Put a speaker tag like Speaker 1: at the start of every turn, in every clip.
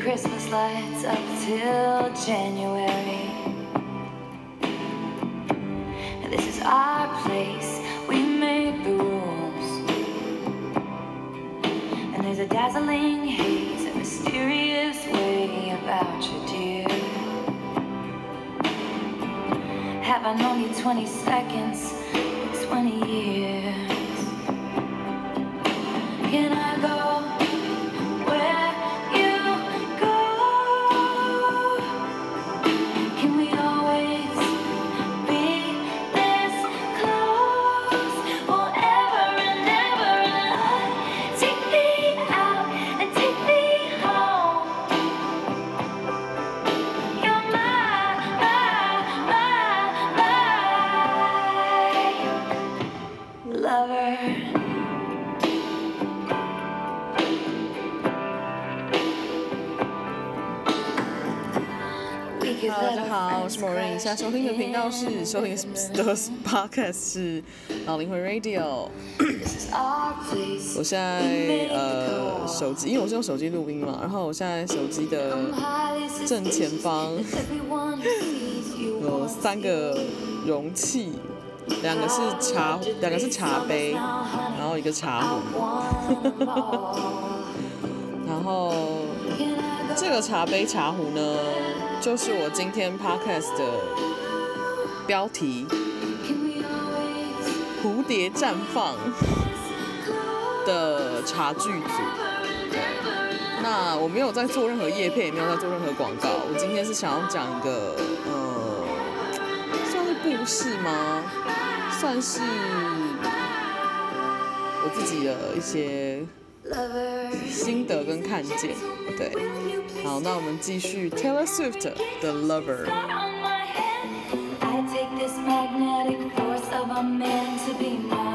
Speaker 1: Christmas lights up till January. This is our place, we make the rules. And there's a dazzling haze, a mysterious way about you, dear. Have I known you 20 seconds,
Speaker 2: 是收听的 podcast 是脑灵魂 radio。我现在呃手机，因为我是用手机录音嘛，然后我现在手机的正前方有三个容器，两个是茶，两个是茶杯，然后一个茶
Speaker 1: 壶，
Speaker 2: 然
Speaker 1: 后
Speaker 2: 这个茶杯茶壶呢，就是我今天 podcast 的。
Speaker 1: 标题“
Speaker 2: 蝴蝶绽放”的茶具组。那我没有在做任何叶配，也没有在做任何广告。我今天是想要讲一个，呃，算是故事吗？算是我自己的一些心得跟看见。对，好，那我们继续 Taylor Swift 的 Lover。
Speaker 1: Force of a man to be my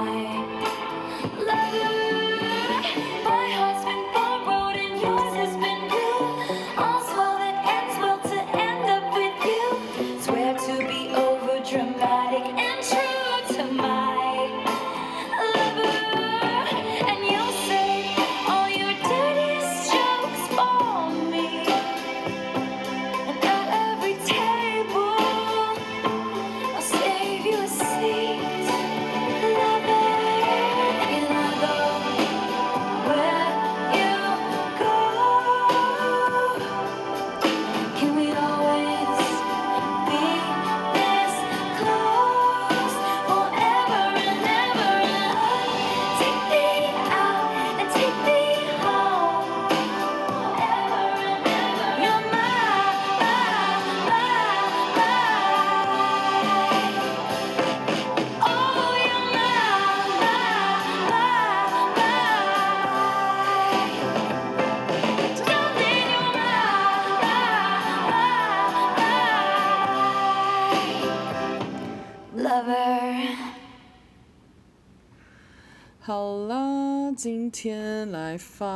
Speaker 2: 放，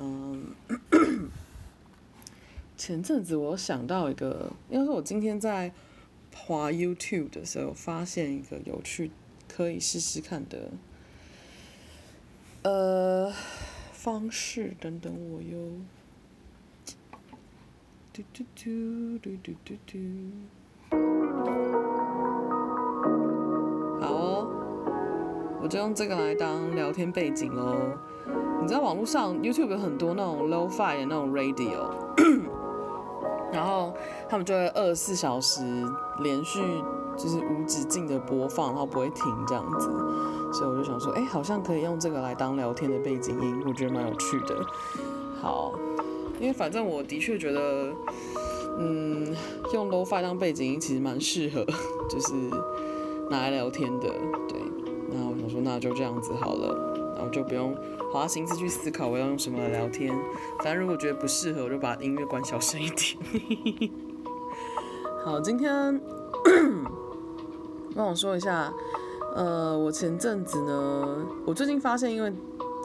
Speaker 2: 嗯，前阵子我想到一个，应该说我今天在滑 YouTube 的时候，发现一个有趣可以试试看的，呃，方式，等等我哟，嘟嘟嘟嘟嘟嘟嘟，好哦。我就用这个来当聊天背景喽。你知道网络上 YouTube 有很多那种 low-fi 的那种 Radio，然后他们就会二十四小时连续就是无止境的播放，然后不会停这样子。所以我就想说，哎，好像可以用这个来当聊天的背景音，我觉得蛮有趣的。好，因为反正我的确觉得，嗯，用 low-fi 当背景音其实蛮适合，就是拿来聊天的，对。那我想说，那就这样子好了，然后就不用花心思去思考我要用什么来聊天。反正如果觉得不适合，我就把音乐关小声一点。好，今天让我说一下，呃，我前阵子呢，我最近发现，因为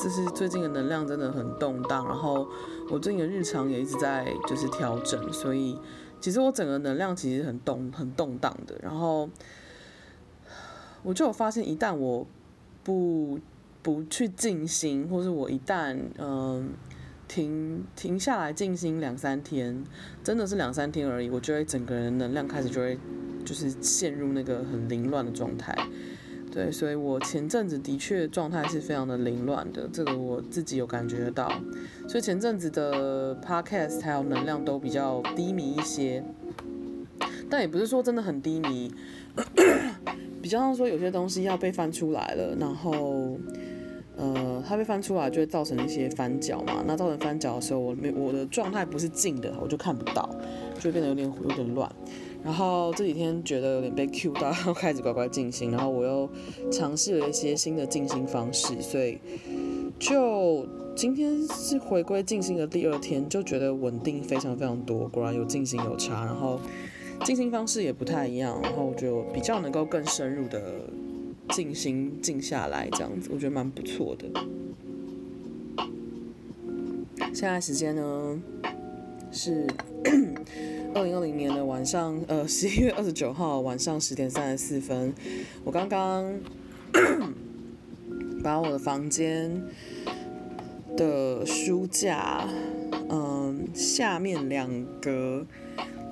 Speaker 2: 就是最近的能量真的很动荡，然后我最近的日常也一直在就是调整，所以其实我整个能量其实很动很动荡的，然后。我就有发现，一旦我不不去静心，或是我一旦嗯停停下来静心两三天，真的是两三天而已，我就会整个人能量开始就会就是陷入那个很凌乱的状态。对，所以我前阵子的确状态是非常的凌乱的，这个我自己有感觉得到。所以前阵子的 podcast 还有能量都比较低迷一些，但也不是说真的很低迷，比较像说有些东西要被翻出来了，然后呃，它被翻出来就会造成一些翻角嘛。那造成翻角的时候，我没我的状态不是静的，我就看不到，就变得有点有点乱。然后这几天觉得有点被 Q 到，然后开始乖乖静心，然后我又尝试了一些新的静心方式，所以就今天是回归静心的第二天，就觉得稳定非常非常多，果然有静心有差，然后静心方式也不太一样，然后就比较能够更深入的静心静下来，这样子我觉得蛮不错的。现在时间呢是。二零二零年的晚上，呃，十一月二十九号晚上十点三十四分，我刚刚 把我的房间的书架，嗯，下面两格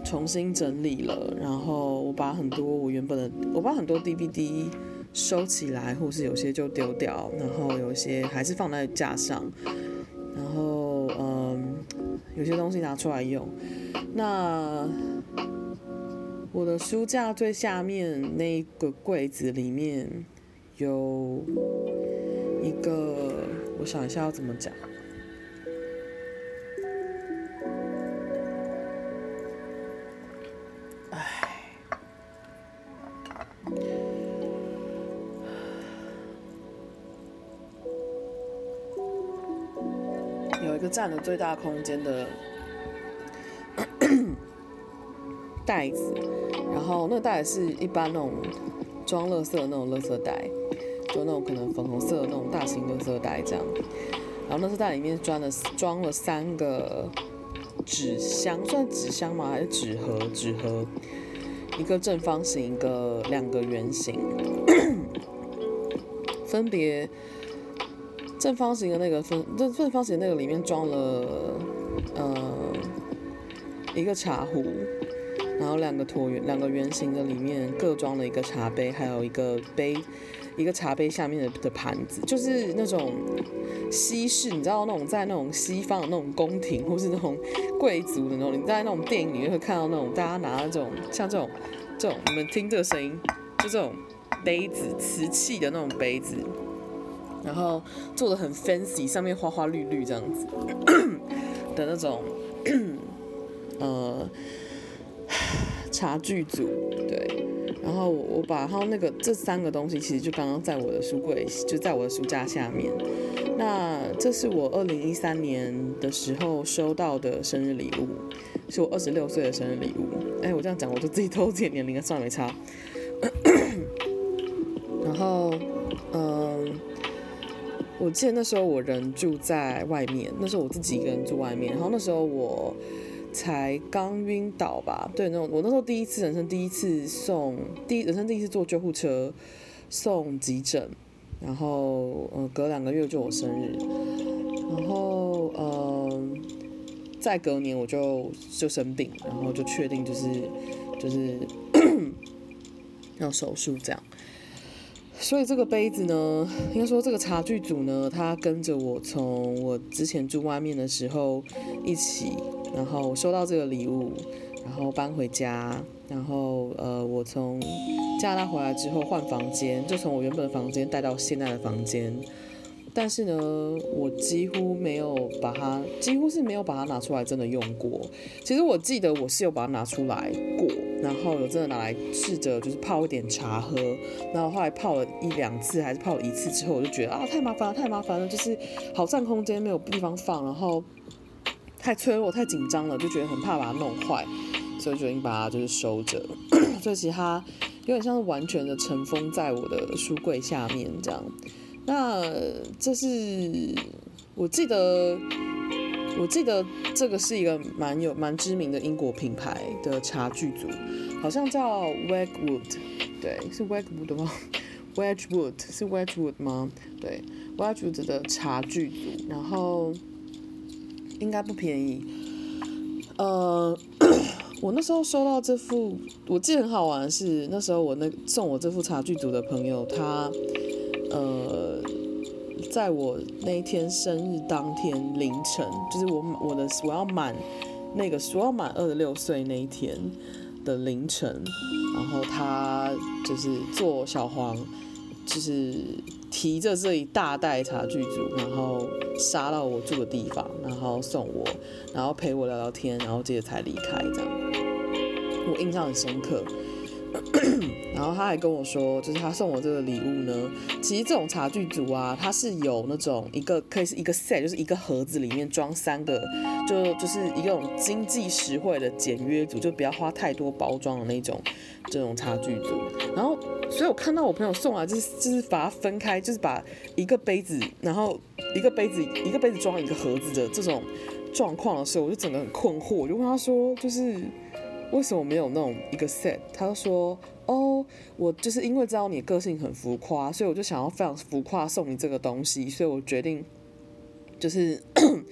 Speaker 2: 重新整理了，然后我把很多我原本的，我把很多 DVD 收起来，或是有些就丢掉，然后有些还是放在架上，然后嗯，有些东西拿出来用。那我的书架最下面那个柜子里面有一个，我想一下要怎么讲。占了最大空间的。袋子，然后那个袋子是一般那种装垃圾的那种垃圾袋，就那种可能粉红色的那种大型垃圾袋这样。然后垃圾袋里面装了装了三个纸箱，算纸箱吗？还是纸盒？纸盒，一个正方形，一个两个圆形，分别正方形的那个分正正方形那个里面装了呃一个茶壶。然后两个椭圆，两个圆形的里面各装了一个茶杯，还有一个杯，一个茶杯下面的的盘子，就是那种西式，你知道那种在那种西方的那种宫廷，或是那种贵族的那种，你在那种电影里面会看到那种大家拿那种像这种这种，你们听这个声音，就这种杯子，瓷器的那种杯子，然后做的很 fancy，上面花花绿绿这样子 的那种，呃。茶具组，对，然后我把然后那个这三个东西其实就刚刚在我的书柜，就在我的书架下面。那这是我二零一三年的时候收到的生日礼物，是我二十六岁的生日礼物。哎，我这样讲我就自己偷自己年龄，算没差。然后，我记得那时候我人住在外面，那时候我自己一个人住外面，然后那时候我。才刚晕倒吧？对，那种我那时候第一次人生第一次送第一人生第一次坐救护车送急诊，然后嗯隔两个月就我生日，然后嗯再隔年我就就生病，然后就确定就是就是 要手术这样。所以这个杯子呢，应该说这个茶具组呢，它跟着我从我之前住外面的时候一起，然后收到这个礼物，然后搬回家，然后呃，我从加拿大回来之后换房间，就从我原本的房间带到现在的房间。但是呢，我几乎没有把它，几乎是没有把它拿出来真的用过。其实我记得我是有把它拿出来过，然后有真的拿来试着就是泡一点茶喝，然后后来泡了一两次还是泡了一次之后，我就觉得啊太麻烦了，太麻烦了，就是好占空间，没有地方放，然后太脆弱，太紧张了，就觉得很怕把它弄坏，所以决定把它就是收着。所以其他有点像是完全的尘封在我的书柜下面这样。那这是我记得，我记得这个是一个蛮有蛮知名的英国品牌的茶具组，好像叫 Wedgwood，对，是 Wedgwood 吗？Wedgwood 是 Wedgwood 吗？对，Wedgwood 的茶具组。然后应该不便宜。呃，我那时候收到这副，我记得很好玩的是，那时候我那送我这副茶具组的朋友，他呃，在我那一天生日当天凌晨，就是我我的我要满那个我要满二十六岁那一天的凌晨，然后他就是坐小黄，就是提着这一大袋茶具组，然后杀到我住的地方，然后送我，然后陪我聊聊天，然后接着才离开，这样我印象很深刻。然后他还跟我说，就是他送我这个礼物呢，其实这种茶具组啊，它是有那种一个可以是一个 set，就是一个盒子里面装三个，就就是一个种经济实惠的简约组，就不要花太多包装的那种这种茶具组。然后，所以我看到我朋友送来，就是就是把它分开，就是把一个杯子，然后一个杯子一个杯子装一个盒子的这种状况的时候，我就整个很困惑，我就问他说，就是。为什么没有那种一个 set？他说：“哦，我就是因为知道你个性很浮夸，所以我就想要非常浮夸送你这个东西，所以我决定就是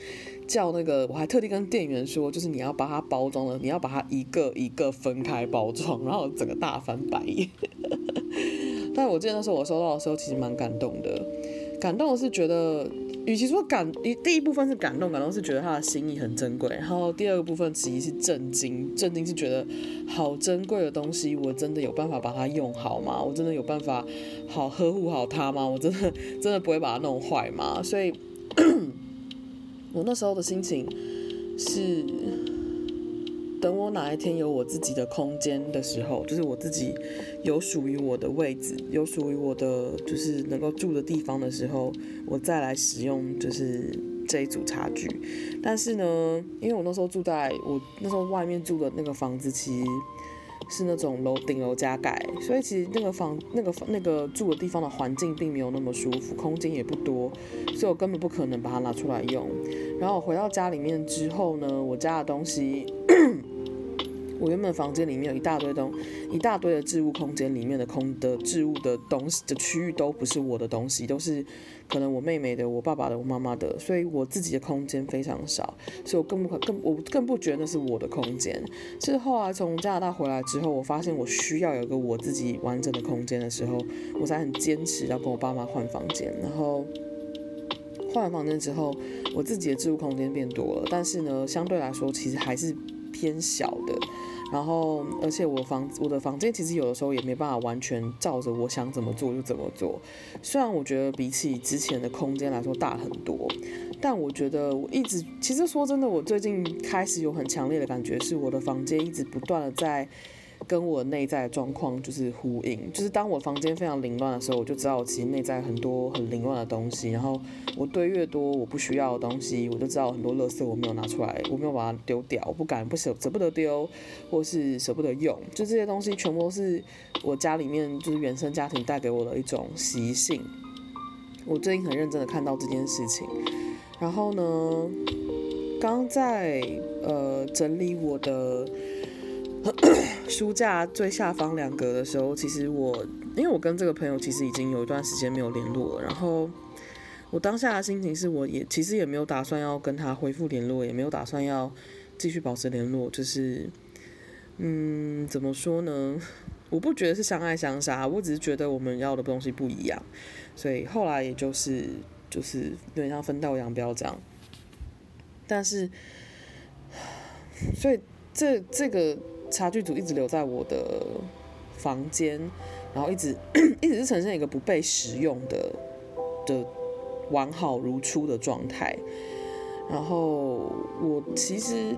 Speaker 2: 叫那个，我还特地跟店员说，就是你要把它包装了，你要把它一个一个分开包装，然后整个大翻白眼。但我记得那时候我收到的时候，其实蛮感动的，感动的是觉得。”与其说感，第一部分是感动，感动是觉得他的心意很珍贵，然后第二个部分其实是震惊，震惊是觉得好珍贵的东西，我真的有办法把它用好吗？我真的有办法好呵护好它吗？我真的真的不会把它弄坏吗？所以，我那时候的心情是。等我哪一天有我自己的空间的时候，就是我自己有属于我的位置，有属于我的就是能够住的地方的时候，我再来使用就是这一组茶具。但是呢，因为我那时候住在我那时候外面住的那个房子，其实是那种楼顶楼加盖，所以其实那个房那个那个住的地方的环境并没有那么舒服，空间也不多，所以我根本不可能把它拿出来用。然后我回到家里面之后呢，我家的东西。我原本房间里面有一大堆东，一大堆的置物空间里面的空的置物的东西的区域都不是我的东西，都是可能我妹妹的、我爸爸的、我妈妈的，所以我自己的空间非常少，所以我更不可更我更不觉得那是我的空间。是后来从加拿大回来之后，我发现我需要有个我自己完整的空间的时候，我才很坚持要跟我爸妈换房间。然后换完房间之后，我自己的置物空间变多了，但是呢，相对来说其实还是偏小的。然后，而且我房我的房间其实有的时候也没办法完全照着我想怎么做就怎么做。虽然我觉得比起之前的空间来说大很多，但我觉得我一直其实说真的，我最近开始有很强烈的感觉，是我的房间一直不断的在。跟我内在状况就是呼应，就是当我房间非常凌乱的时候，我就知道我其实内在很多很凌乱的东西。然后我堆越多我不需要的东西，我就知道很多垃圾我没有拿出来，我没有把它丢掉，我不敢不舍舍不得丢，或是舍不得用。就这些东西全部都是我家里面就是原生家庭带给我的一种习性。我最近很认真的看到这件事情，然后呢，刚在呃整理我的。书架最下方两格的时候，其实我因为我跟这个朋友其实已经有一段时间没有联络了，然后我当下的心情是，我也其实也没有打算要跟他恢复联络，也没有打算要继续保持联络，就是嗯，怎么说呢？我不觉得是相爱相杀，我只是觉得我们要的东西不一样，所以后来也就是就是有点像分道扬镳这样，但是 所以这这个。茶具组一直留在我的房间，然后一直 一直是呈现一个不被使用的的完好如初的状态。然后我其实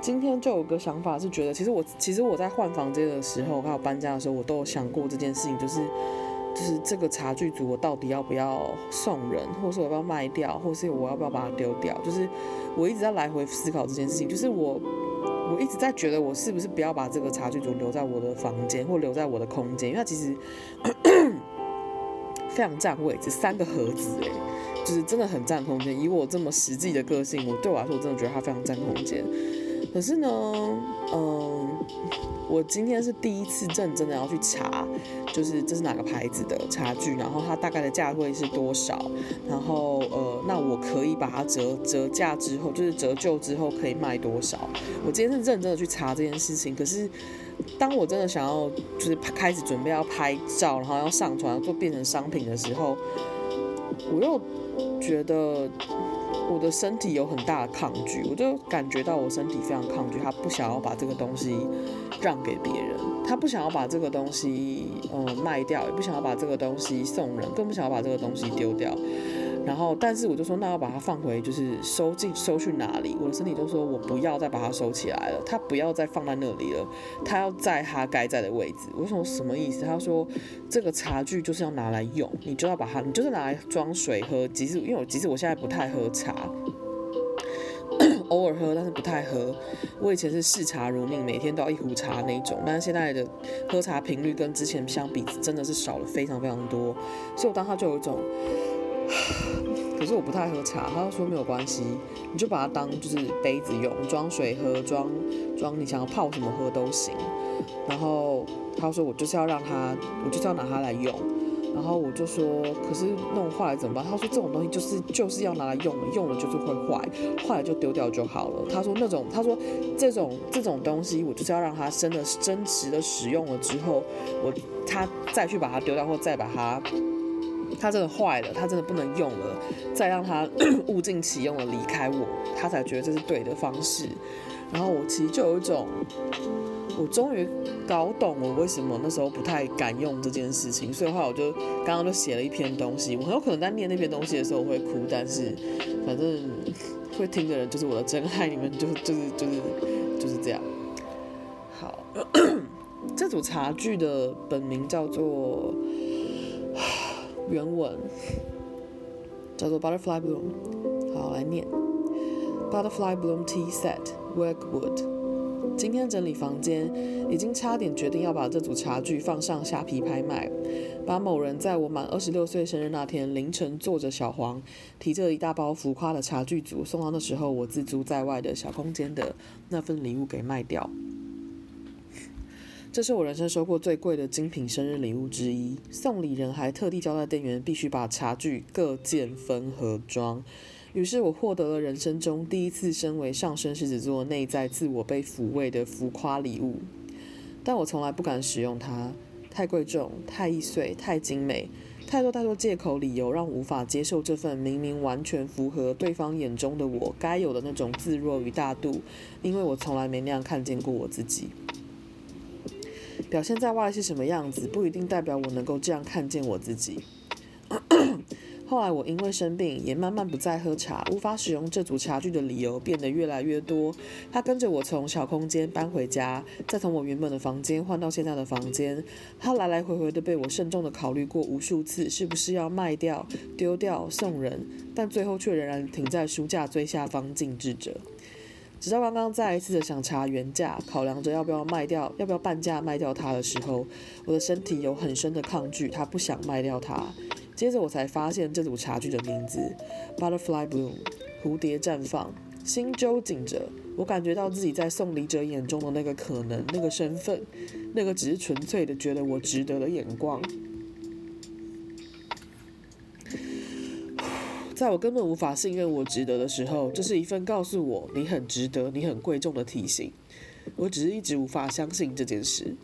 Speaker 2: 今天就有个想法，是觉得其实我其实我在换房间的时候，还有搬家的时候，我都有想过这件事情，就是就是这个茶具组我到底要不要送人，或是我要不要卖掉，或是我要不要把它丢掉？就是我一直在来回思考这件事情，就是我。我一直在觉得，我是不是不要把这个茶具组留在我的房间，或留在我的空间？因为它其实 非常占位置，三个盒子，哎，就是真的很占空间。以我这么实际的个性，我对我来说，我真的觉得它非常占空间。可是呢，嗯，我今天是第一次认真的要去查，就是这是哪个牌子的茶具，然后它大概的价位是多少，然后呃，那我可以把它折折价之后，就是折旧之后可以卖多少？我今天是认真的去查这件事情。可是当我真的想要就是开始准备要拍照，然后要上传，做变成商品的时候，我又觉得。我的身体有很大的抗拒，我就感觉到我身体非常抗拒，他不想要把这个东西让给别人，他不想要把这个东西嗯卖掉，也不想要把这个东西送人，更不想要把这个东西丢掉。然后，但是我就说，那要把它放回，就是收进收去哪里？我的身体就说我不要再把它收起来了，它不要再放在那里了，它要在它该在的位置。我说什么意思？他说这个茶具就是要拿来用，你就要把它，你就是拿来装水喝。即使因为我即使我现在不太喝茶，偶尔喝，但是不太喝。我以前是视茶如命，每天都要一壶茶那种，但是现在的喝茶频率跟之前相比，真的是少了非常非常多。所以我当他就有一种。可是我不太喝茶，他说没有关系，你就把它当就是杯子用，装水喝，装装你想要泡什么喝都行。然后他说我就是要让他，我就是要拿它来用。然后我就说，可是弄坏了怎么办？他说这种东西就是就是要拿来用，用了就是会坏，坏了就丢掉就好了。他说那种，他说这种这种东西，我就是要让它真的真实的使用了之后，我他再去把它丢掉，或再把它。他真的坏了，他真的不能用了，再让他 物尽其用的离开我，他才觉得这是对的方式。然后我其实就有一种，我终于搞懂我为什么那时候不太敢用这件事情。所以的话，我就刚刚就写了一篇东西。我很有可能在念那篇东西的时候我会哭，但是反正会听的人就是我的真爱，你们就就是就是就是这样。好，这组茶具的本名叫做。原文叫做 Butterfly Bloom，好，来念 Butterfly Bloom Tea Set Workwood。今天整理房间，已经差点决定要把这组茶具放上虾皮拍卖，把某人在我满二十六岁生日那天凌晨坐着小黄，提着一大包浮夸的茶具组送到那时候我自租在外的小空间的那份礼物给卖掉。这是我人生收过最贵的精品生日礼物之一。送礼人还特地交代店员必须把茶具各件分盒装。于是我获得了人生中第一次身为上升狮子座内在自我被抚慰的浮夸礼物。但我从来不敢使用它，太贵重、太易碎、太精美，太多太多借口理由让无法接受这份明明完全符合对方眼中的我该有的那种自若与大度，因为我从来没那样看见过我自己。表现在外是什么样子，不一定代表我能够这样看见我自己。后来我因为生病，也慢慢不再喝茶，无法使用这组茶具的理由变得越来越多。他跟着我从小空间搬回家，再从我原本的房间换到现在的房间。他来来回回的被我慎重的考虑过无数次，是不是要卖掉、丢掉、送人，但最后却仍然停在书架最下方静置着。直到刚刚再一次的想查原价，考量着要不要卖掉，要不要半价卖掉它的时候，我的身体有很深的抗拒，他不想卖掉它。接着我才发现这组茶具的名字：Butterfly Bloom，蝴蝶绽放。心揪紧着，我感觉到自己在送礼者眼中的那个可能，那个身份，那个只是纯粹的觉得我值得的眼光。在我根本无法信任我值得的时候，这是一份告诉我你很值得、你很贵重的提醒。我只是一直无法相信这件事。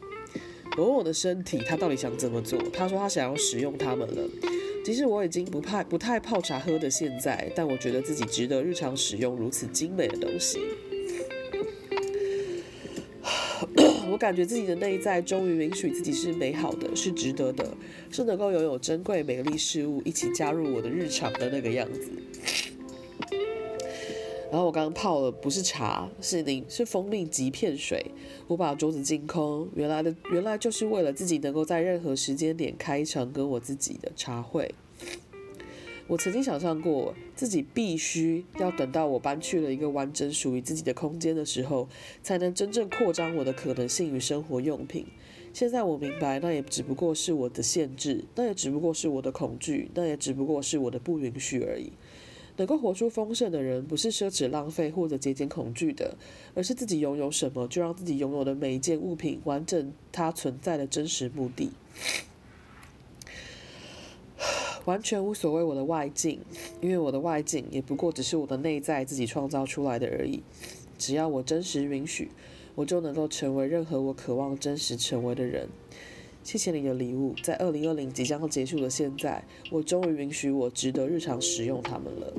Speaker 2: 我问我的身体，他到底想怎么做？他说他想要使用它们了。即使我已经不怕、不太泡茶喝的现在，但我觉得自己值得日常使用如此精美的东西。我感觉自己的内在终于允许自己是美好的，是值得的，是能够拥有珍贵美丽事物一起加入我的日常的那个样子。然后我刚刚泡的不是茶，是你是蜂蜜极片水。我把桌子净空，原来的原来就是为了自己能够在任何时间点开一场跟我自己的茶会。我曾经想象过，自己必须要等到我搬去了一个完整属于自己的空间的时候，才能真正扩张我的可能性与生活用品。现在我明白，那也只不过是我的限制，那也只不过是我的恐惧，那也只不过是我的不允许而已。能够活出丰盛的人，不是奢侈浪费或者节俭恐惧的，而是自己拥有什么，就让自己拥有的每一件物品完整它存在的真实目的。完全无所谓我的外境，因为我的外境也不过只是我的内在自己创造出来的而已。只要我真实允许，我就能够成为任何我渴望真实成为的人。谢谢你的礼物，在二零二零即将结束的现在，我终于允许我值得日常使用它们了。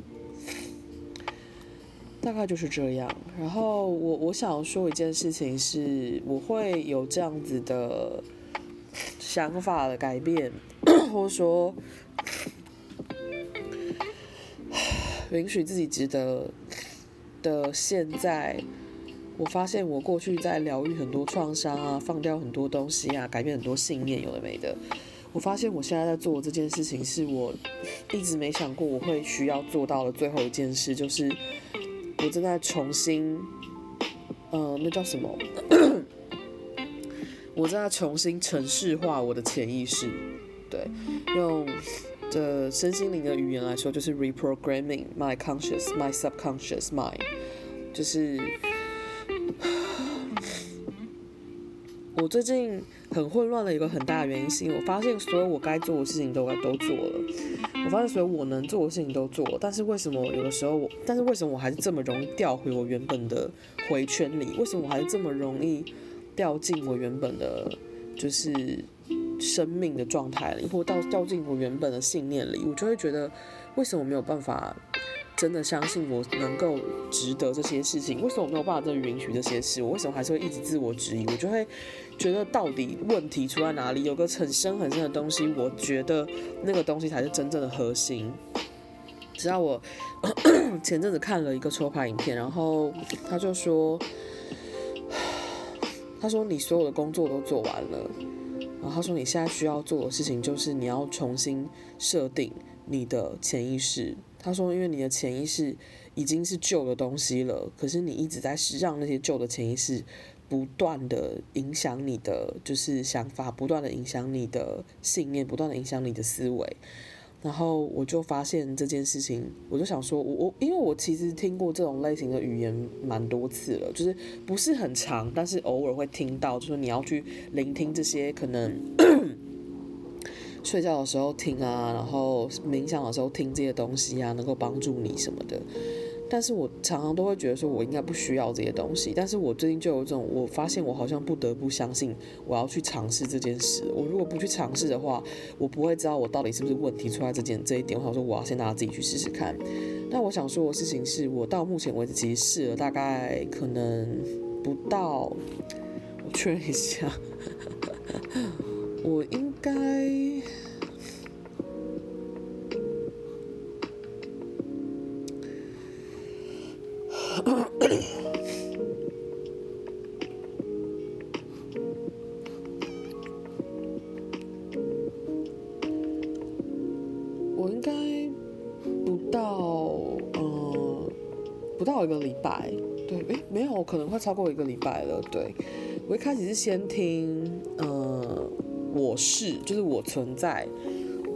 Speaker 2: 大概就是这样。然后我我想说一件事情是，我会有这样子的想法的改变，或者说允许自己值得的现在。我发现我过去在疗愈很多创伤啊，放掉很多东西啊，改变很多信念，有的没的。我发现我现在在做这件事情，是我一直没想过我会需要做到的最后一件事，就是我正在重新，呃，那叫什么？我正在重新城市化我的潜意识，对，用的身心灵的语言来说，就是 reprogramming my conscious, my subconscious mind，就是。我最近很混乱的一个很大的原因，是因为我发现所有我该做的事情都该都做了，我发现所有我能做的事情都做了，但是为什么有的时候我，但是为什么我还是这么容易掉回我原本的回圈里？为什么我还是这么容易掉进我原本的，就是生命的状态里，或到掉进我原本的信念里？我就会觉得，为什么我没有办法？真的相信我能够值得这些事情？为什么我没有办法再允许这些事？我为什么还是会一直自我质疑？我就会觉得到底问题出在哪里？有个很深很深的东西，我觉得那个东西才是真正的核心。直到我 前阵子看了一个抽牌影片，然后他就说，他说你所有的工作都做完了，然后他说你现在需要做的事情就是你要重新设定你的潜意识。他说：“因为你的潜意识已经是旧的东西了，可是你一直在让那些旧的潜意识不断的影响你的就是想法，不断的影响你的信念，不断的影响你的思维。然后我就发现这件事情，我就想说，我我因为我其实听过这种类型的语言蛮多次了，就是不是很长，但是偶尔会听到，就是你要去聆听这些可能。”睡觉的时候听啊，然后冥想的时候听这些东西啊，能够帮助你什么的。但是我常常都会觉得说，我应该不需要这些东西。但是我最近就有一种，我发现我好像不得不相信，我要去尝试这件事。我如果不去尝试的话，我不会知道我到底是不是问题出在这件这一点。我想说，我要先拿自己去试试看。那我想说的事情是，我到目前为止其实试了大概可能不到，我确认一下。我应该，我应该不到，呃，不到一个礼拜，对，诶，没有，可能会超过一个礼拜了，对。我一开始是先听，呃。我是，就是我存在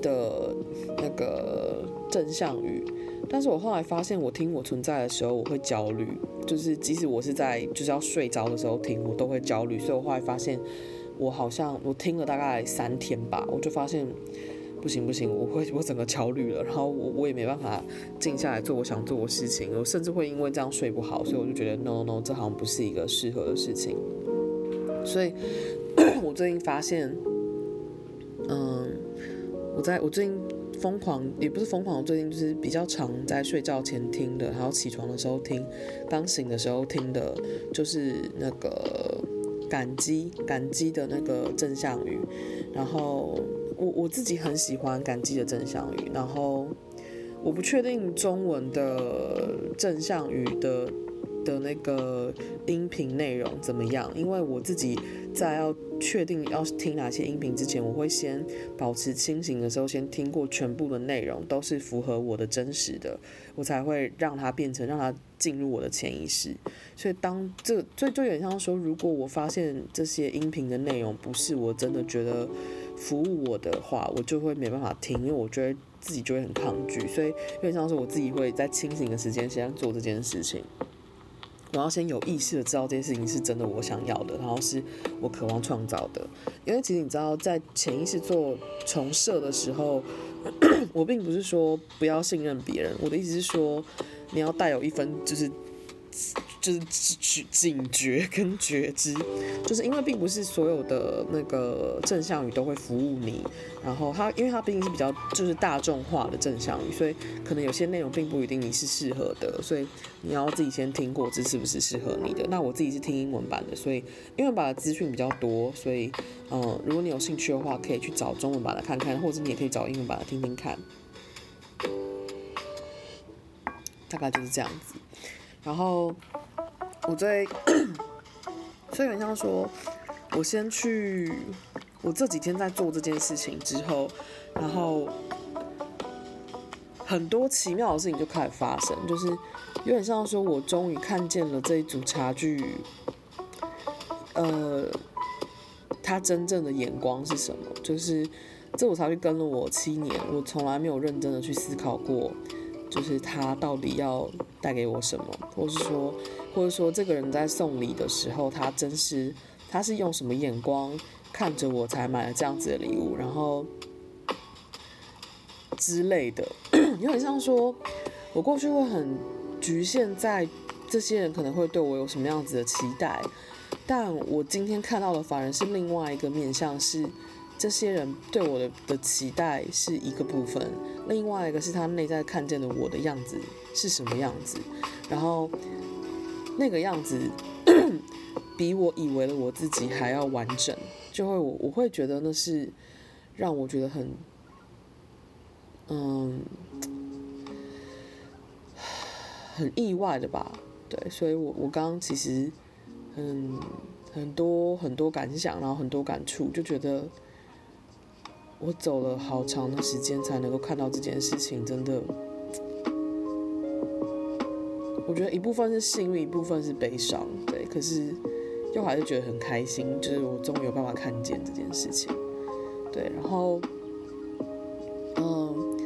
Speaker 2: 的那个正向语，但是我后来发现，我听我存在的时候，我会焦虑，就是即使我是在就是要睡着的时候听，我都会焦虑，所以我后来发现，我好像我听了大概三天吧，我就发现不行不行，我会我整个焦虑了，然后我我也没办法静下来做我想做的事情，我甚至会因为这样睡不好，所以我就觉得 no no，这好像不是一个适合的事情，所以 我最近发现。嗯，我在我最近疯狂，也不是疯狂，最近就是比较常在睡觉前听的，然后起床的时候听，刚醒的时候听的，就是那个感激感激的那个正向语。然后我我自己很喜欢感激的正向语，然后我不确定中文的正向语的的那个音频内容怎么样，因为我自己在要。确定要听哪些音频之前，我会先保持清醒的时候，先听过全部的内容，都是符合我的真实的，我才会让它变成让它进入我的潜意识。所以当这就就有点像说，如果我发现这些音频的内容不是我真的觉得服务我的话，我就会没办法听，因为我觉得自己就会很抗拒，所以有点像是我自己会在清醒的时间先做这件事情。我要先有意识的知道这件事情是真的我想要的，然后是我渴望创造的。因为其实你知道，在潜意识做重设的时候，我并不是说不要信任别人，我的意思是说，你要带有一分就是。就是警警觉跟觉知，就是因为并不是所有的那个正向语都会服务你，然后它因为它毕竟是比较就是大众化的正向语，所以可能有些内容并不一定你是适合的，所以你要自己先听过这是不是适合你的。那我自己是听英文版的，所以英文版的资讯比较多，所以嗯，如果你有兴趣的话，可以去找中文版的看看，或者你也可以找英文版的听听看，大概就是这样子。然后我在，所以很像说，我先去，我这几天在做这件事情之后，然后很多奇妙的事情就开始发生，就是有点像说，我终于看见了这一组茶具，呃，他真正的眼光是什么？就是这组茶具跟了我七年，我从来没有认真的去思考过。就是他到底要带给我什么，或是说，或者说这个人在送礼的时候，他真是他是用什么眼光看着我才买了这样子的礼物，然后之类的，有点像说，我过去会很局限在这些人可能会对我有什么样子的期待，但我今天看到的反而是另外一个面向是。这些人对我的的期待是一个部分，另外一个是他内在看见的我的样子是什么样子，然后那个样子 比我以为的我自己还要完整，就会我我会觉得那是让我觉得很嗯很意外的吧，对，所以我我刚刚其实很很多很多感想，然后很多感触，就觉得。我走了好长的时间才能够看到这件事情，真的，我觉得一部分是幸运，一部分是悲伤，对，可是又还是觉得很开心，就是我终于有办法看见这件事情，对，然后，嗯，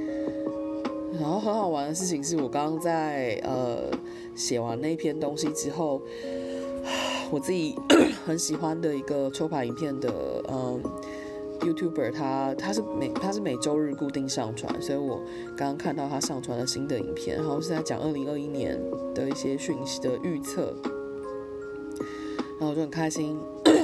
Speaker 2: 然后很好玩的事情是我刚刚在呃写完那篇东西之后，我自己 很喜欢的一个抽牌影片的，嗯。YouTuber 他他是每他是每周日固定上传，所以我刚刚看到他上传了新的影片，然后是在讲二零二一年的一些讯息的预测，然后我就很开心，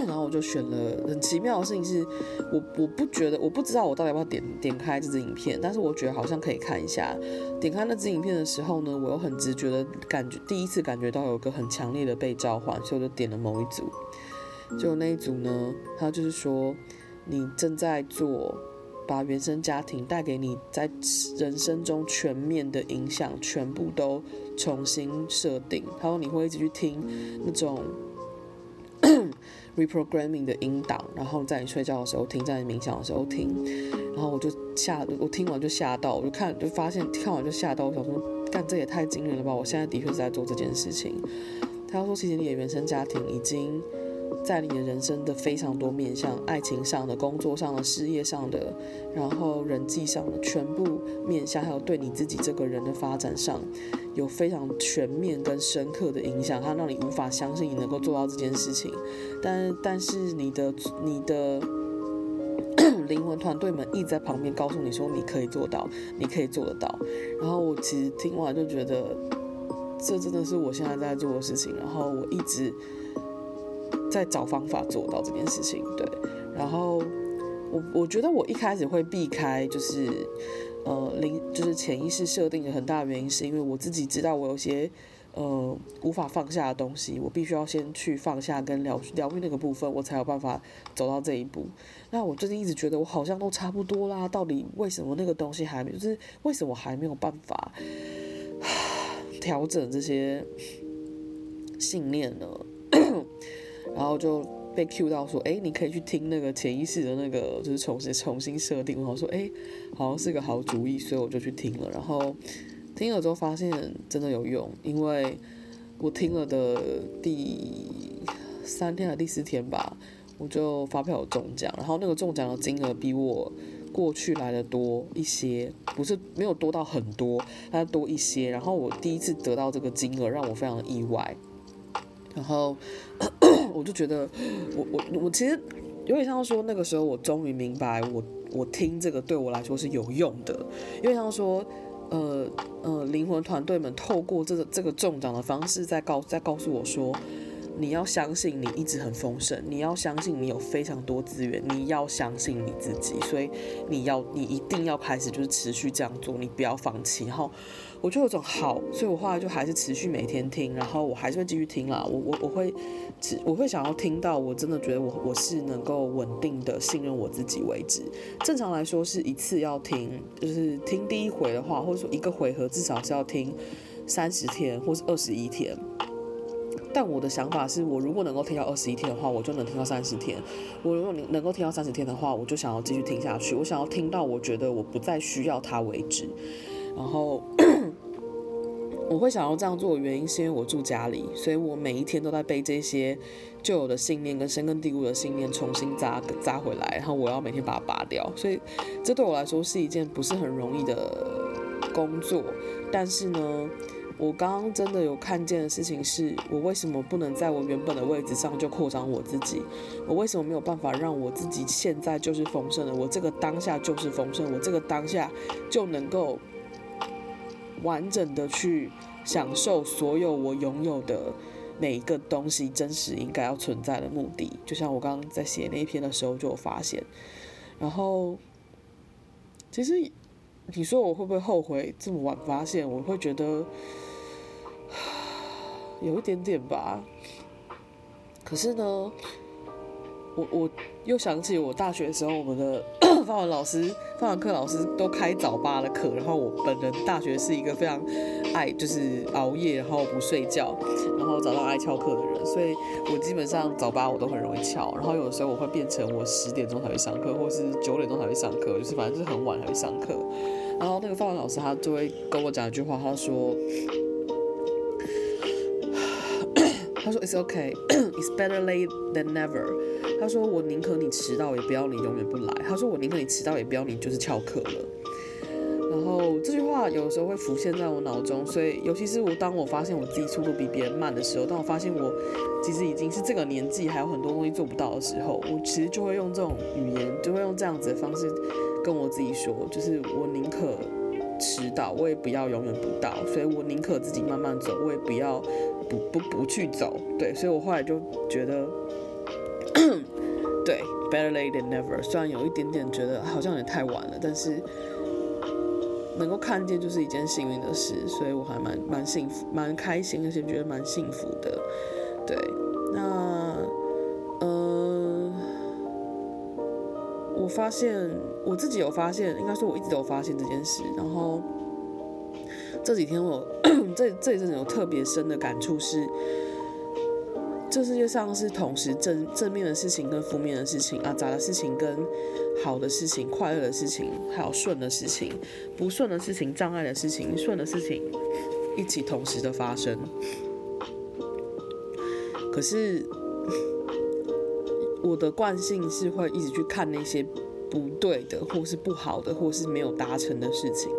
Speaker 2: 然后我就选了。很奇妙的事情是，我我不觉得我不知道我到底要不要点点开这支影片，但是我觉得好像可以看一下。点开那支影片的时候呢，我又很直觉的感觉，第一次感觉到有个很强烈的被召唤，所以我就点了某一组。就那一组呢，他就是说。你正在做，把原生家庭带给你在人生中全面的影响，全部都重新设定。他说你会一直去听那种 reprogramming 的音档，然后在你睡觉的时候听，在你冥想的时候听。然后我就吓，我听完就吓到，我就看就发现看完就吓到，我想说，干这也太惊人了吧！我现在的确是在做这件事情。他说，其实你的原生家庭已经。在你的人生的非常多面向，爱情上的、工作上的、事业上的，然后人际上的全部面向，还有对你自己这个人的发展上，有非常全面跟深刻的影响，它让你无法相信你能够做到这件事情。但但是你的你的 灵魂团队们一直在旁边告诉你说，你可以做到，你可以做得到。然后我其实听完就觉得，这真的是我现在在做的事情。然后我一直。在找方法做到这件事情，对。然后我我觉得我一开始会避开，就是呃灵，就是潜意识设定的很大的原因，是因为我自己知道我有些呃无法放下的东西，我必须要先去放下跟疗疗愈那个部分，我才有办法走到这一步。那我最近一直觉得我好像都差不多啦，到底为什么那个东西还没，就是为什么还没有办法 调整这些信念呢？然后就被 cue 到说，哎，你可以去听那个潜意识的那个，就是重新重新设定。然后说，哎，好像是个好主意，所以我就去听了。然后听了之后发现真的有用，因为我听了的第三天还第四天吧，我就发票有中奖，然后那个中奖的金额比我过去来的多一些，不是没有多到很多，它多一些。然后我第一次得到这个金额，让我非常的意外。然后我就觉得我，我我其实有点像说，那个时候我终于明白我，我听这个对我来说是有用的，因为像说，呃呃，灵魂团队们透过这个这个中奖的方式在告在告诉我说。你要相信你一直很丰盛，你要相信你有非常多资源，你要相信你自己，所以你要你一定要开始就是持续这样做，你不要放弃。然后我就有种好，所以我后来就还是持续每天听，然后我还是会继续听啦。我我我会，我会想要听到我真的觉得我我是能够稳定的信任我自己为止。正常来说是一次要听，就是听第一回的话，或者说一个回合至少是要听三十天或是二十一天。但我的想法是，我如果能够听到二十一天的话，我就能听到三十天；我如果能能够听到三十天的话，我就想要继续听下去。我想要听到我觉得我不再需要它为止。然后 我会想要这样做的原因，是因为我住家里，所以我每一天都在被这些旧有的信念跟深根蒂固的信念重新扎扎回来，然后我要每天把它拔掉。所以这对我来说是一件不是很容易的工作。但是呢，我刚刚真的有看见的事情是，我为什么不能在我原本的位置上就扩张我自己？我为什么没有办法让我自己现在就是丰盛的？我这个当下就是丰盛，我这个当下就能够完整的去享受所有我拥有的每一个东西真实应该要存在的目的。就像我刚刚在写那一篇的时候就有发现，然后其实。你说我会不会后悔这么晚发现？我会觉得 有一点点吧。可是呢，我我又想起我大学的时候，我们的法文老师、法文课老师都开早八的课，然后我本人大学是一个非常爱就是熬夜，然后不睡觉，然后早上爱翘课的人，所以我基本上早八我都很容易翘，然后有的时候我会变成我十点钟才会上课，或是九点钟才会上课，就是反正就是很晚才会上课。然后那个法文老师他就会跟我讲一句话，他说：“ 他说 It's okay, it's better late than never。”他说：“我宁可你迟到，也不要你永远不来。”他说：“我宁可你迟到，也不要你就是翘课了。”然后这句话有时候会浮现在我脑中，所以尤其是我当我发现我自己速度比别人慢的时候，当我发现我其实已经是这个年纪，还有很多东西做不到的时候，我其实就会用这种语言，就会用这样子的方式。跟我自己说，就是我宁可迟到，我也不要永远不到，所以我宁可自己慢慢走，我也不要不不不去走。对，所以我后来就觉得，对，better late than never。虽然有一点点觉得好像也太晚了，但是能够看见就是一件幸运的事，所以我还蛮蛮幸福、蛮开心，而且觉得蛮幸福的。对，那嗯。我发现我自己有发现，应该说我一直都有发现这件事。然后这几天我 这这一阵有特别深的感触是，这世界上是同时正正面的事情跟负面的事情啊，杂的事情跟好的事情，快乐的事情，还有顺的事情，不顺的事情，障碍的事情，顺的事情，一起同时的发生。可是。我的惯性是会一直去看那些不对的，或是不好的，或是没有达成的事情。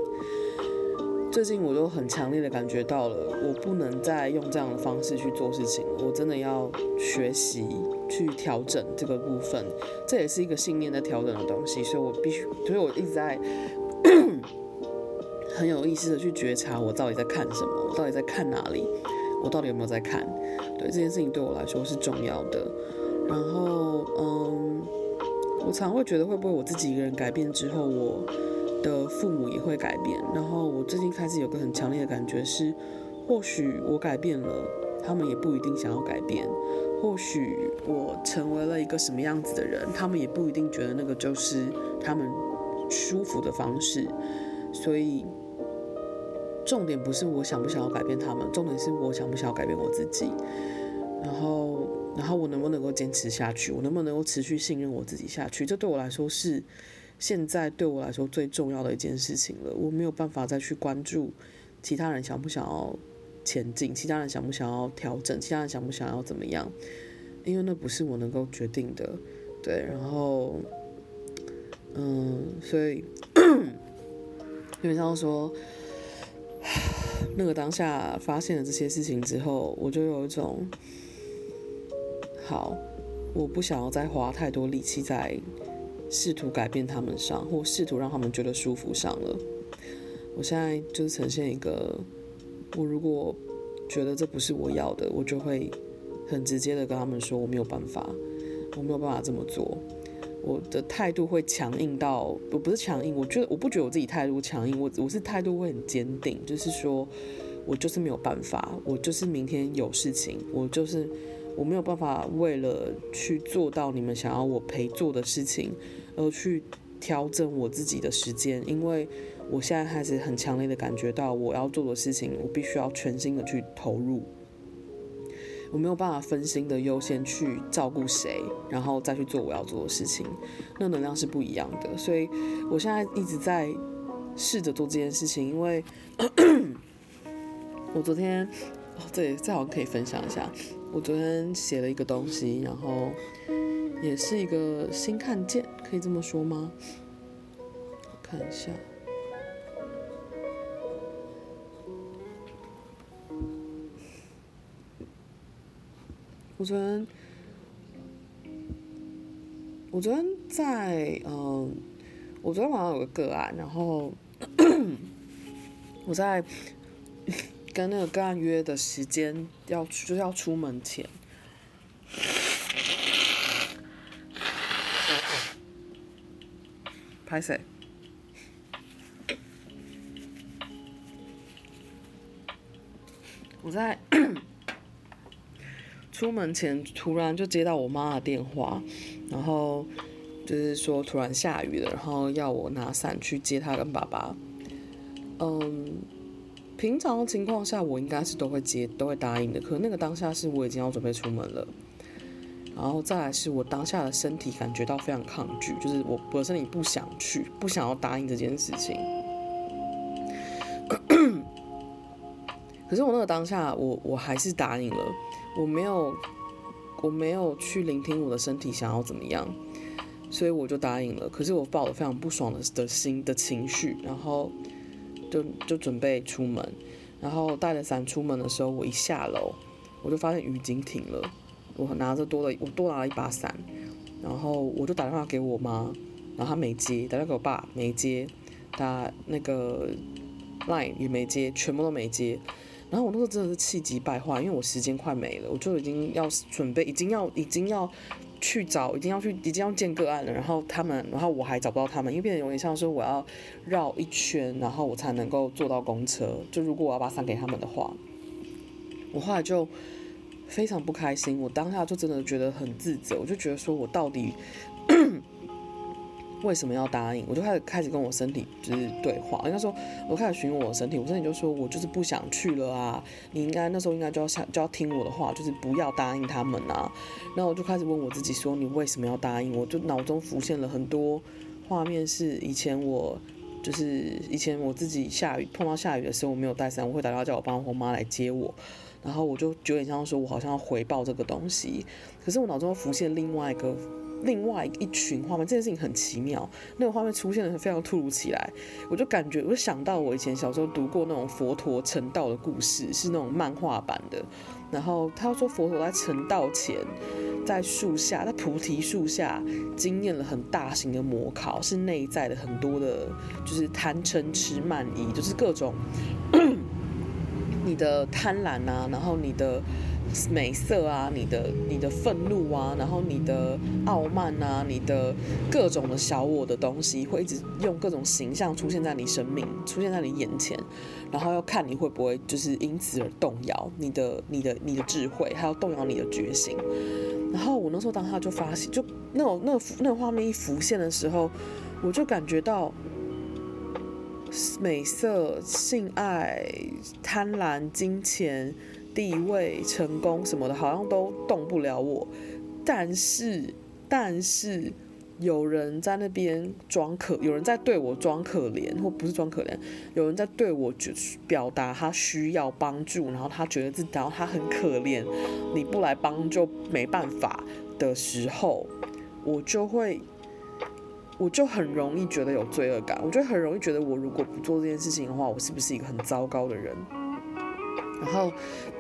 Speaker 2: 最近我就很强烈的感觉到了，我不能再用这样的方式去做事情，我真的要学习去调整这个部分。这也是一个信念的调整的东西，所以我必须，所以我一直在 很有意识的去觉察我到底在看什么，我到底在看哪里，我到底有没有在看？对，这件事情对我来说是重要的。然后，嗯，我常会觉得会不会我自己一个人改变之后，我的父母也会改变。然后我最近开始有个很强烈的感觉是，或许我改变了，他们也不一定想要改变。或许我成为了一个什么样子的人，他们也不一定觉得那个就是他们舒服的方式。所以，重点不是我想不想要改变他们，重点是我想不想要改变我自己。然后。然后我能不能够坚持下去？我能不能够持续信任我自己下去？这对我来说是现在对我来说最重要的一件事情了。我没有办法再去关注其他人想不想要前进，其他人想不想要调整，其他人想不想要怎么样？因为那不是我能够决定的，对，然后，嗯，所以，基本上说，那个当下发现了这些事情之后，我就有一种，好，我不想要再花太多力气在试图改变他们上，或试图让他们觉得舒服上了。我现在就是呈现一个，我如果觉得这不是我要的，我就会。很直接的跟他们说，我没有办法，我没有办法这么做。我的态度会强硬到，我不是强硬，我觉得我不觉得我自己态度强硬，我我是态度会很坚定，就是说我就是没有办法，我就是明天有事情，我就是我没有办法为了去做到你们想要我陪做的事情，而去调整我自己的时间，因为我现在开始很强烈的感觉到我要做的事情，我必须要全心的去投入。我没有办法分心的优先去照顾谁，然后再去做我要做的事情，那能量是不一样的。所以我现在一直在试着做这件事情，因为 我昨天，哦，对，这好可以分享一下。我昨天写了一个东西，然后也是一个新看见，可以这么说吗？我看一下。我昨天，我昨天在嗯，我昨天晚上有个个案，然后 我在跟那个个案约的时间要就是要出门前，拍谁？我在。出门前突然就接到我妈的电话，然后就是说突然下雨了，然后要我拿伞去接她跟爸爸。嗯，平常的情况下我应该是都会接，都会答应的。可那个当下是我已经要准备出门了，然后再来是我当下的身体感觉到非常抗拒，就是我我的身体不想去，不想要答应这件事情。可是我那个当下，我我还是答应了。我没有，我没有去聆听我的身体想要怎么样，所以我就答应了。可是我抱了非常不爽的的心的情绪，然后就就准备出门，然后带着伞出门的时候，我一下楼，我就发现雨已经停了。我拿着多了，我多拿了一把伞，然后我就打电话给我妈，然后她没接，打电话给我爸没接，打那个 line 也没接，全部都没接。然后我那时候真的是气急败坏，因为我时间快没了，我就已经要准备，已经要已经要去找，一定要去，一定要见个案了。然后他们，然后我还找不到他们，因为变得有点像是我要绕一圈，然后我才能够坐到公车。就如果我要把伞给他们的话，我后来就非常不开心，我当下就真的觉得很自责，我就觉得说我到底。为什么要答应？我就开始开始跟我身体就是对话。应该说，我开始询问我身体，我身体就说我就是不想去了啊。你应该那时候应该就要想就要听我的话，就是不要答应他们啊。然后我就开始问我自己说，你为什么要答应？我就脑中浮现了很多画面，是以前我就是以前我自己下雨碰到下雨的时候，我没有带伞，我会打电话叫我爸我妈来接我。然后我就有点像说，我好像要回报这个东西。可是我脑中浮现另外一个。另外一群画面，这件事情很奇妙。那个画面出现的非常突如其来，我就感觉，我就想到我以前小时候读过那种佛陀成道的故事，是那种漫画版的。然后他说佛陀在成道前，在树下，在菩提树下经验了很大型的魔考，是内在的很多的，就是贪嗔痴慢疑，就是各种你的贪婪啊，然后你的。美色啊，你的你的愤怒啊，然后你的傲慢啊，你的各种的小我的东西，会一直用各种形象出现在你生命，出现在你眼前，然后要看你会不会就是因此而动摇你的你的你的智慧，还要动摇你的觉醒。然后我那时候当下就发现，就那种那那个画面一浮现的时候，我就感觉到美色、性爱、贪婪、金钱。地位、成功什么的，好像都动不了我。但是，但是有人在那边装可，有人在对我装可怜，或不是装可怜，有人在对我就表达他需要帮助，然后他觉得自己，然后他很可怜，你不来帮就没办法的时候，我就会，我就很容易觉得有罪恶感，我就很容易觉得我如果不做这件事情的话，我是不是一个很糟糕的人？然后，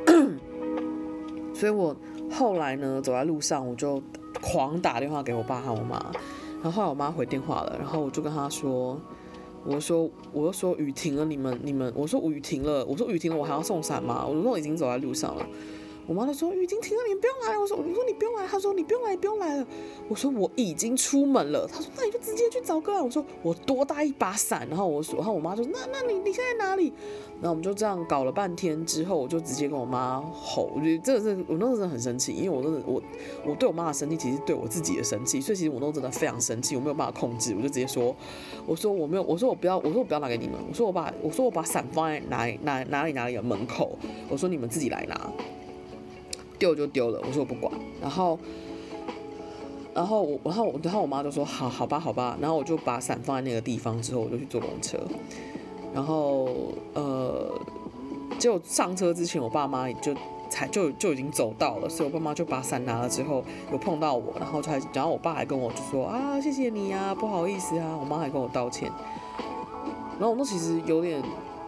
Speaker 2: 所以我后来呢，走在路上我就。狂打电话给我爸和我妈，然后后来我妈回电话了，然后我就跟她说，我说，我又说雨停了，你们你们，我说雨停了，我说雨停了，我还要送伞吗？我说我已经走在路上了。我妈就说雨已经停了，你不用来了。我说我说你不用来，她说你不用来，不用来了。我说我已经出门了。她说那你就直接去找哥啊。我说我多带一把伞。然后我说，然后我妈说那那你你现在哪里？然后我们就这样搞了半天之后，我就直接跟我妈吼。我觉得这个是我那时候真的很生气，因为我真的我我对我妈的生气其实对我自己的生气，所以其实我那时候真的非常生气，我没有办法控制，我就直接说，我说我没有，我说我不要，我说我不要拿给你们，我说我把我说我把伞放在哪哪哪里哪里的门口，我说你们自己来拿。丢就丢了，我说我不管。然后，然后我，然后我，然后我妈就说：“好好吧，好吧。”然后我就把伞放在那个地方，之后我就去坐公车。然后，呃，结果上车之前，我爸妈就才就就已经走到了，所以我爸妈就把伞拿了之后，有碰到我，然后就还，然后我爸还跟我就说：“啊，谢谢你啊，不好意思啊。”我妈还跟我道歉。然后那其实有点。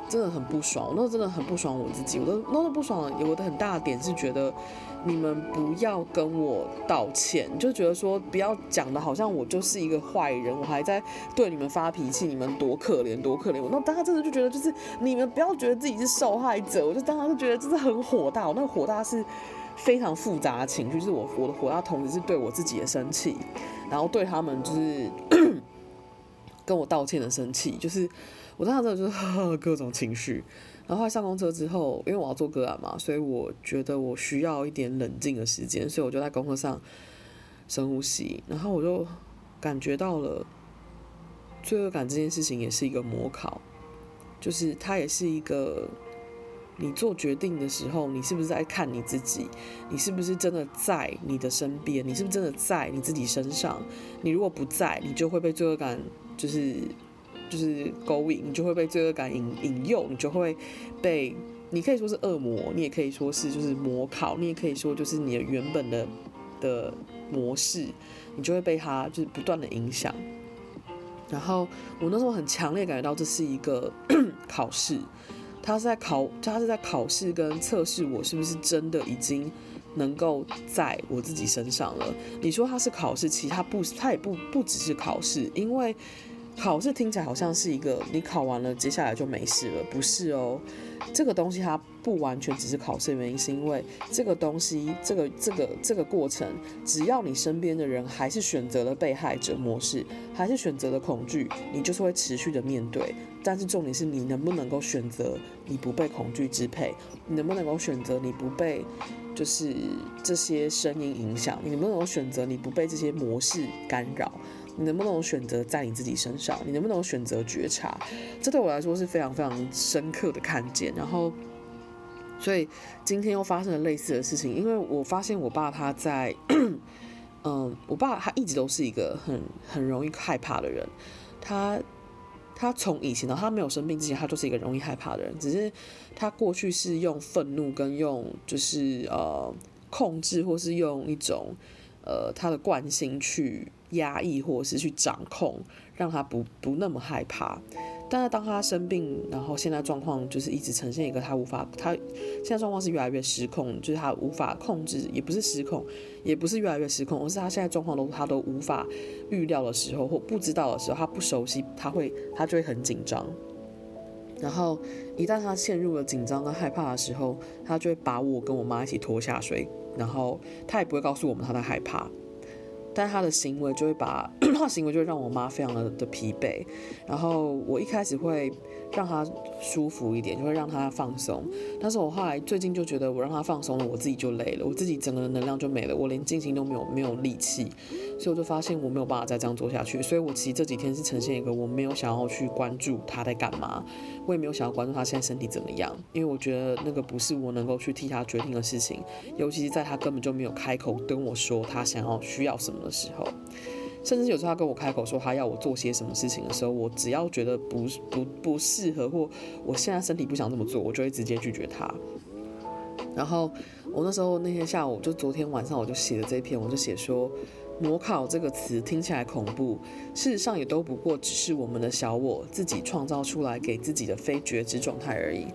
Speaker 2: 真的很不爽，我那时候真的很不爽我自己。我都那时候不爽，有我的很大的点是觉得你们不要跟我道歉，就觉得说不要讲的好像我就是一个坏人，我还在对你们发脾气，你们多可怜多可怜。我那当时真的就觉得就是你们不要觉得自己是受害者，我就当时就觉得就是很火大。我那个火大是非常复杂的情绪，就是我我的火大同时是对我自己的生气，然后对他们就是 跟我道歉的生气，就是。我当时真的就是 各种情绪，然后后来上公车之后，因为我要做个案嘛，所以我觉得我需要一点冷静的时间，所以我就在公车上深呼吸，然后我就感觉到了罪恶感这件事情也是一个模考，就是它也是一个你做决定的时候，你是不是在看你自己，你是不是真的在你的身边，你是不是真的在你自己身上，你如果不在，你就会被罪恶感就是。就是勾引，你就会被罪恶感引引诱，你就会被，你可以说是恶魔，你也可以说是就是模考，你也可以说就是你的原本的的模式，你就会被他就是不断的影响。然后我那时候很强烈感觉到这是一个 考试，他是在考，他是在考试跟测试我是不是真的已经能够在我自己身上了。你说他是考试，其实他不，他也不不只是考试，因为。考试听起来好像是一个你考完了，接下来就没事了，不是哦。这个东西它不完全只是考试的原因，是因为这个东西，这个这个这个过程，只要你身边的人还是选择了被害者模式，还是选择了恐惧，你就是会持续的面对。但是重点是你能不能够选择你不被恐惧支配，你能不能够选择你不被就是这些声音影响，你能不能够选择你不被这些模式干扰。你能不能选择在你自己身上？你能不能选择觉察？这对我来说是非常非常深刻的看见。然后，所以今天又发生了类似的事情，因为我发现我爸他在，嗯，我爸他一直都是一个很很容易害怕的人。他他从以前到，他没有生病之前，他就是一个容易害怕的人。只是他过去是用愤怒跟用就是呃控制，或是用一种呃他的惯性去。压抑或是去掌控，让他不不那么害怕。但是当他生病，然后现在状况就是一直呈现一个他无法，他现在状况是越来越失控，就是他无法控制，也不是失控，也不是越来越失控，而是他现在状况都他都无法预料的时候或不知道的时候，他不熟悉，他会他就会很紧张。然后一旦他陷入了紧张跟害怕的时候，他就会把我跟我妈一起拖下水，然后他也不会告诉我们他在害怕。但他的行为就会把他的行为就让我妈非常的的疲惫，然后我一开始会让她舒服一点，就会让她放松。但是我后来最近就觉得我让她放松了，我自己就累了，我自己整个能量就没了，我连进行都没有没有力气，所以我就发现我没有办法再这样做下去。所以我其实这几天是呈现一个我没有想要去关注他在干嘛，我也没有想要关注他现在身体怎么样，因为我觉得那个不是我能够去替他决定的事情，尤其是在他根本就没有开口跟我说他想要需要什么的时候，甚至有时候他跟我开口说他要我做些什么事情的时候，我只要觉得不不不适合或我现在身体不想这么做，我就会直接拒绝他。然后我那时候那天下午就昨天晚上我就写了这篇，我就写说。模考这个词听起来恐怖，事实上也都不过只是我们的小我自己创造出来给自己的非觉知状态而已。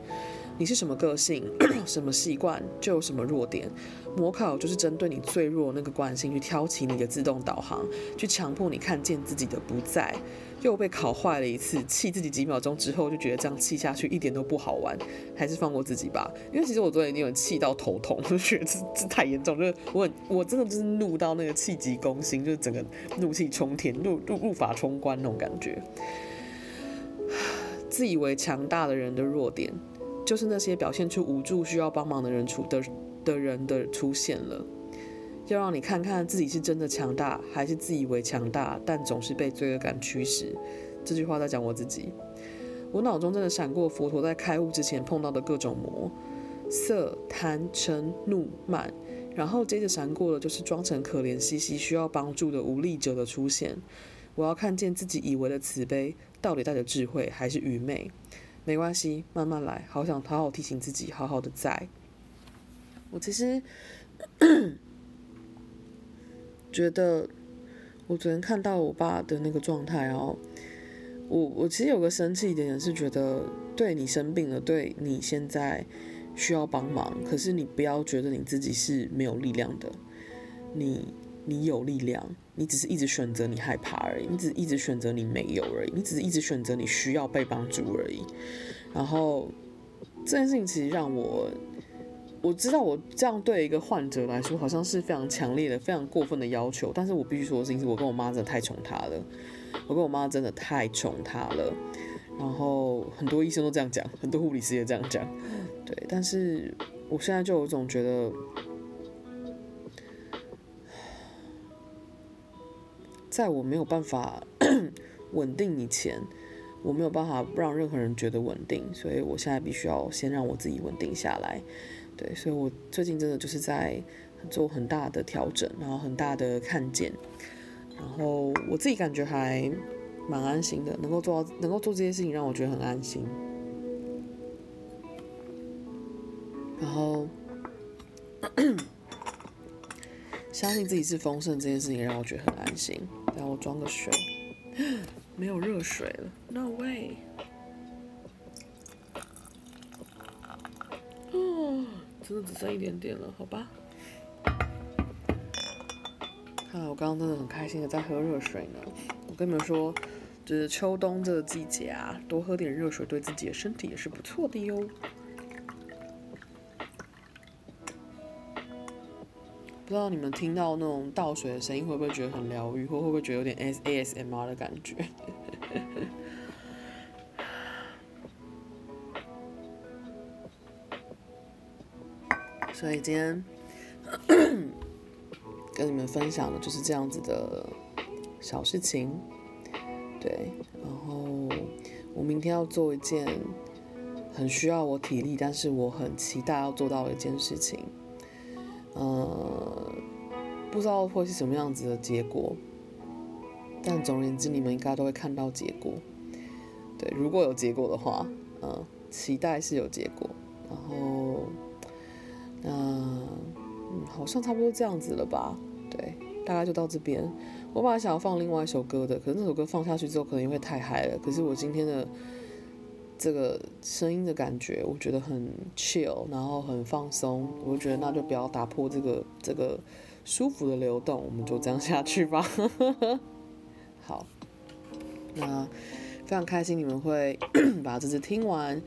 Speaker 2: 你是什么个性，什么习惯，就有什么弱点。模考就是针对你最弱那个惯性去挑起你的自动导航，去强迫你看见自己的不在。又被考坏了一次，气自己几秒钟之后就觉得这样气下去一点都不好玩，还是放过自己吧。因为其实我昨天已经有气到头痛，就觉得这这太严重，就是我我真的就是怒到那个气急攻心，就是整个怒气冲天，怒怒怒发冲冠那种感觉。自以为强大的人的弱点，就是那些表现出无助、需要帮忙的人出的的人的出现了。要让你看看自己是真的强大，还是自以为强大，但总是被罪恶感驱使。这句话在讲我自己。我脑中真的闪过佛陀在开悟之前碰到的各种魔：色、贪、嗔、怒、慢。然后接着闪过的就是装成可怜兮兮、需要帮助的无力者的出现。我要看见自己以为的慈悲，到底带着智慧还是愚昧？没关系，慢慢来。好想好好提醒自己，好好的在。我其实。觉得我昨天看到我爸的那个状态哦，我我其实有个生气一点点是觉得，对你生病了，对你现在需要帮忙，可是你不要觉得你自己是没有力量的，你你有力量，你只是一直选择你害怕而已，你只是一直选择你没有而已，你只是一直选择你需要被帮助而已。然后这件事情其实让我。我知道我这样对一个患者来说，好像是非常强烈的、非常过分的要求。但是我必须说的事情是，我跟我妈真的太宠她了。我跟我妈真的太宠她了。然后很多医生都这样讲，很多护理师也这样讲。对，但是我现在就有种觉得，在我没有办法 稳定以前，我没有办法让任何人觉得稳定，所以我现在必须要先让我自己稳定下来。对，所以我最近真的就是在做很大的调整，然后很大的看见，然后我自己感觉还蛮安心的，能够做到，能够做这些事情让我觉得很安心。然后 相信自己是丰盛这件事情让我觉得很安心。然后我装个水，没有热水了，No way。真的只剩一点点了，好吧。看来我刚刚真的很开心的在喝热水呢。我跟你们说，就是秋冬这个季节啊，多喝点热水对自己的身体也是不错的哟。不知道你们听到那种倒水的声音，会不会觉得很疗愈，或会不会觉得有点 S A S M R 的感觉？所以今天 跟你们分享的就是这样子的小事情，对。然后我明天要做一件很需要我体力，但是我很期待要做到的一件事情。呃，不知道会是什么样子的结果，但总而言之，你们应该都会看到结果。对，如果有结果的话，嗯，期待是有结果，然后。嗯，嗯，好像差不多这样子了吧？对，大概就到这边。我本来想要放另外一首歌的，可是那首歌放下去之后，可能因为太嗨了。可是我今天的这个声音的感觉，我觉得很 chill，然后很放松。我觉得那就不要打破这个这个舒服的流动，我们就这样下去吧。好，那非常开心你们会 把这次听完。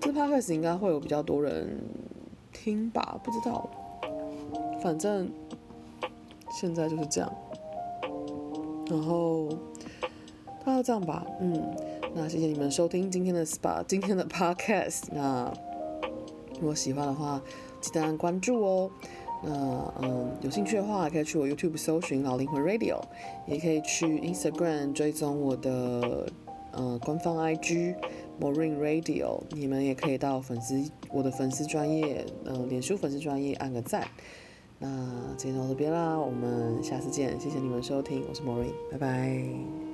Speaker 2: 这 podcast 应该会有比较多人。听吧，不知道，反正现在就是这样。然后，那就这样吧，嗯，那谢谢你们收听今天的 SPA，今天的 Podcast。那如果喜欢的话，记得按关注哦。那嗯，有兴趣的话，可以去我 YouTube 搜寻老灵魂 Radio，也可以去 Instagram 追踪我的呃官方 IG。Morin Radio，你们也可以到粉丝我的粉丝专业，呃，脸书粉丝专业按个赞。那今天到这边啦，我们下次见，谢谢你们收听，我是 Maureen，拜拜。